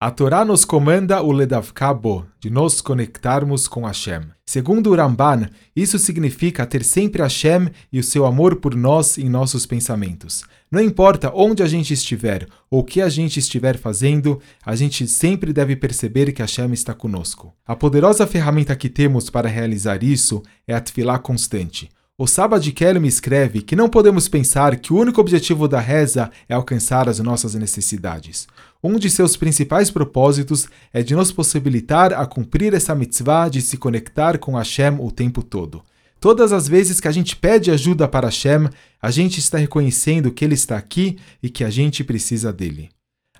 A Torá nos comanda o Ledavkabo, de nos conectarmos com Hashem. Segundo o Ramban, isso significa ter sempre Hashem e o seu amor por nós em nossos pensamentos. Não importa onde a gente estiver ou o que a gente estiver fazendo, a gente sempre deve perceber que Hashem está conosco. A poderosa ferramenta que temos para realizar isso é a Tfilah constante. O Saba de Kelly me escreve que não podemos pensar que o único objetivo da reza é alcançar as nossas necessidades. Um de seus principais propósitos é de nos possibilitar a cumprir essa mitzvah de se conectar com Hashem o tempo todo. Todas as vezes que a gente pede ajuda para Hashem, a gente está reconhecendo que Ele está aqui e que a gente precisa dele.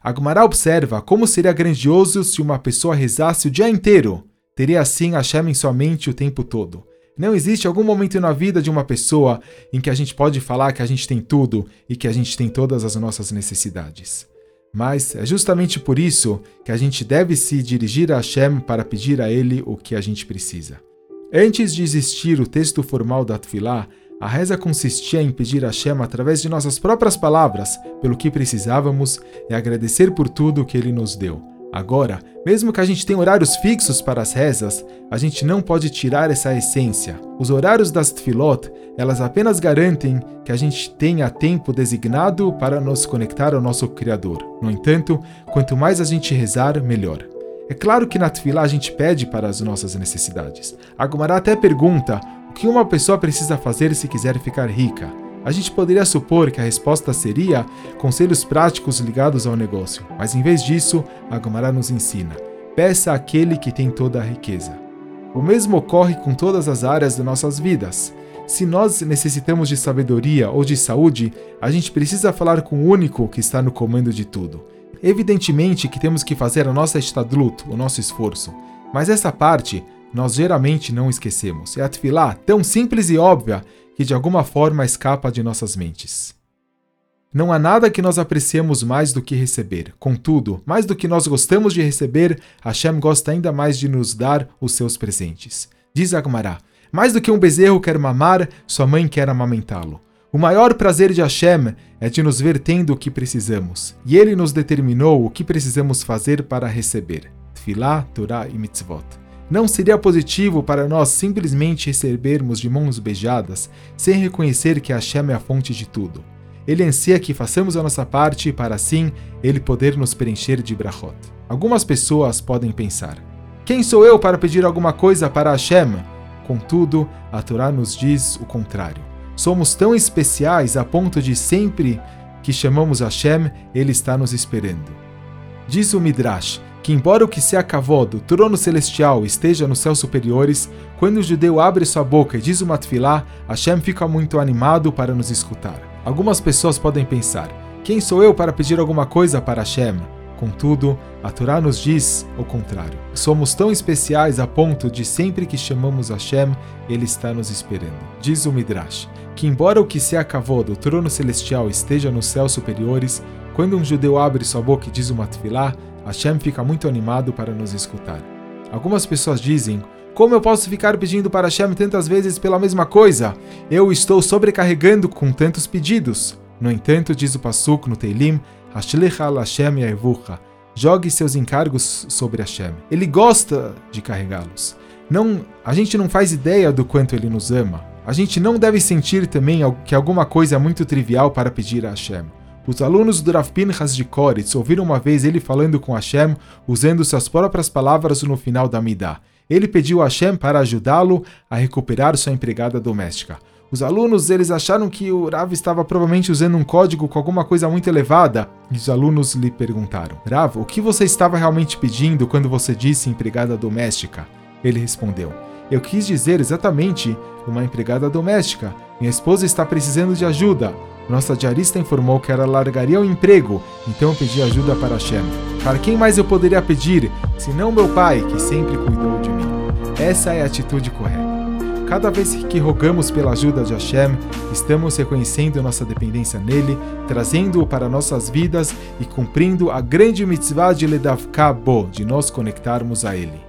Agmará observa como seria grandioso se uma pessoa rezasse o dia inteiro. Teria assim Hashem em sua mente o tempo todo. Não existe algum momento na vida de uma pessoa em que a gente pode falar que a gente tem tudo e que a gente tem todas as nossas necessidades. Mas é justamente por isso que a gente deve se dirigir a Hashem para pedir a Ele o que a gente precisa. Antes de existir o texto formal da Tfilah, a reza consistia em pedir a Hashem através de nossas próprias palavras pelo que precisávamos e agradecer por tudo que Ele nos deu. Agora, mesmo que a gente tenha horários fixos para as rezas, a gente não pode tirar essa essência. Os horários das tefilot, elas apenas garantem que a gente tenha tempo designado para nos conectar ao nosso Criador. No entanto, quanto mais a gente rezar, melhor. É claro que na tefilá a gente pede para as nossas necessidades. A até pergunta o que uma pessoa precisa fazer se quiser ficar rica. A gente poderia supor que a resposta seria conselhos práticos ligados ao negócio, mas em vez disso, a Gemara nos ensina: peça àquele que tem toda a riqueza. O mesmo ocorre com todas as áreas de nossas vidas. Se nós necessitamos de sabedoria ou de saúde, a gente precisa falar com o único que está no comando de tudo. Evidentemente que temos que fazer a nossa estadlut, o nosso esforço, mas essa parte nós geralmente não esquecemos. É a tefilá tão simples e óbvia que de alguma forma escapa de nossas mentes. Não há nada que nós apreciemos mais do que receber. Contudo, mais do que nós gostamos de receber, Hashem gosta ainda mais de nos dar os seus presentes. Diz Agmará: Mais do que um bezerro quer mamar, sua mãe quer amamentá-lo. O maior prazer de Hashem é de nos ver tendo o que precisamos, e ele nos determinou o que precisamos fazer para receber. Tfilá, Torá e Mitzvot. Não seria positivo para nós simplesmente recebermos de mãos beijadas sem reconhecer que Hashem é a fonte de tudo. Ele ansia que façamos a nossa parte para assim ele poder nos preencher de brachot. Algumas pessoas podem pensar: quem sou eu para pedir alguma coisa para Hashem? Contudo, a Torá nos diz o contrário. Somos tão especiais a ponto de sempre que chamamos Hashem, ele está nos esperando. Diz o Midrash que, embora o que se acavou do trono celestial esteja nos céus superiores, quando o judeu abre sua boca e diz uma tefilá, Hashem fica muito animado para nos escutar. Algumas pessoas podem pensar: quem sou eu para pedir alguma coisa para Hashem? Contudo, a Torá nos diz o contrário. Somos tão especiais a ponto de sempre que chamamos Hashem, ele está nos esperando. Diz o Midrash que, embora o que se acavou do trono celestial esteja nos céus superiores, quando um judeu abre sua boca e diz uma tefilá, Hashem fica muito animado para nos escutar. Algumas pessoas dizem: Como eu posso ficar pedindo para Hashem tantas vezes pela mesma coisa? Eu estou sobrecarregando com tantos pedidos. No entanto, diz o Pasuk no Teilim: Hashlecha Hashem Yaevucha. Jogue seus encargos sobre Hashem. Ele gosta de carregá-los. Não, a gente não faz ideia do quanto ele nos ama. A gente não deve sentir também que alguma coisa é muito trivial para pedir a Hashem. Os alunos do Rav Pinchas de Koritz ouviram uma vez ele falando com Hashem, usando suas próprias palavras no final da Midah. Ele pediu a Hashem para ajudá-lo a recuperar sua empregada doméstica. Os alunos eles acharam que o Rav estava provavelmente usando um código com alguma coisa muito elevada, e os alunos lhe perguntaram: Rav, o que você estava realmente pedindo quando você disse empregada doméstica? Ele respondeu: Eu quis dizer exatamente uma empregada doméstica. Minha esposa está precisando de ajuda. Nossa diarista informou que ela largaria o emprego, então eu pedi ajuda para Hashem. Para quem mais eu poderia pedir, senão meu pai, que sempre cuidou de mim? Essa é a atitude correta. Cada vez que rogamos pela ajuda de Hashem, estamos reconhecendo nossa dependência nele, trazendo-o para nossas vidas e cumprindo a grande mitzvah de Ledavka Bo, de nos conectarmos a ele.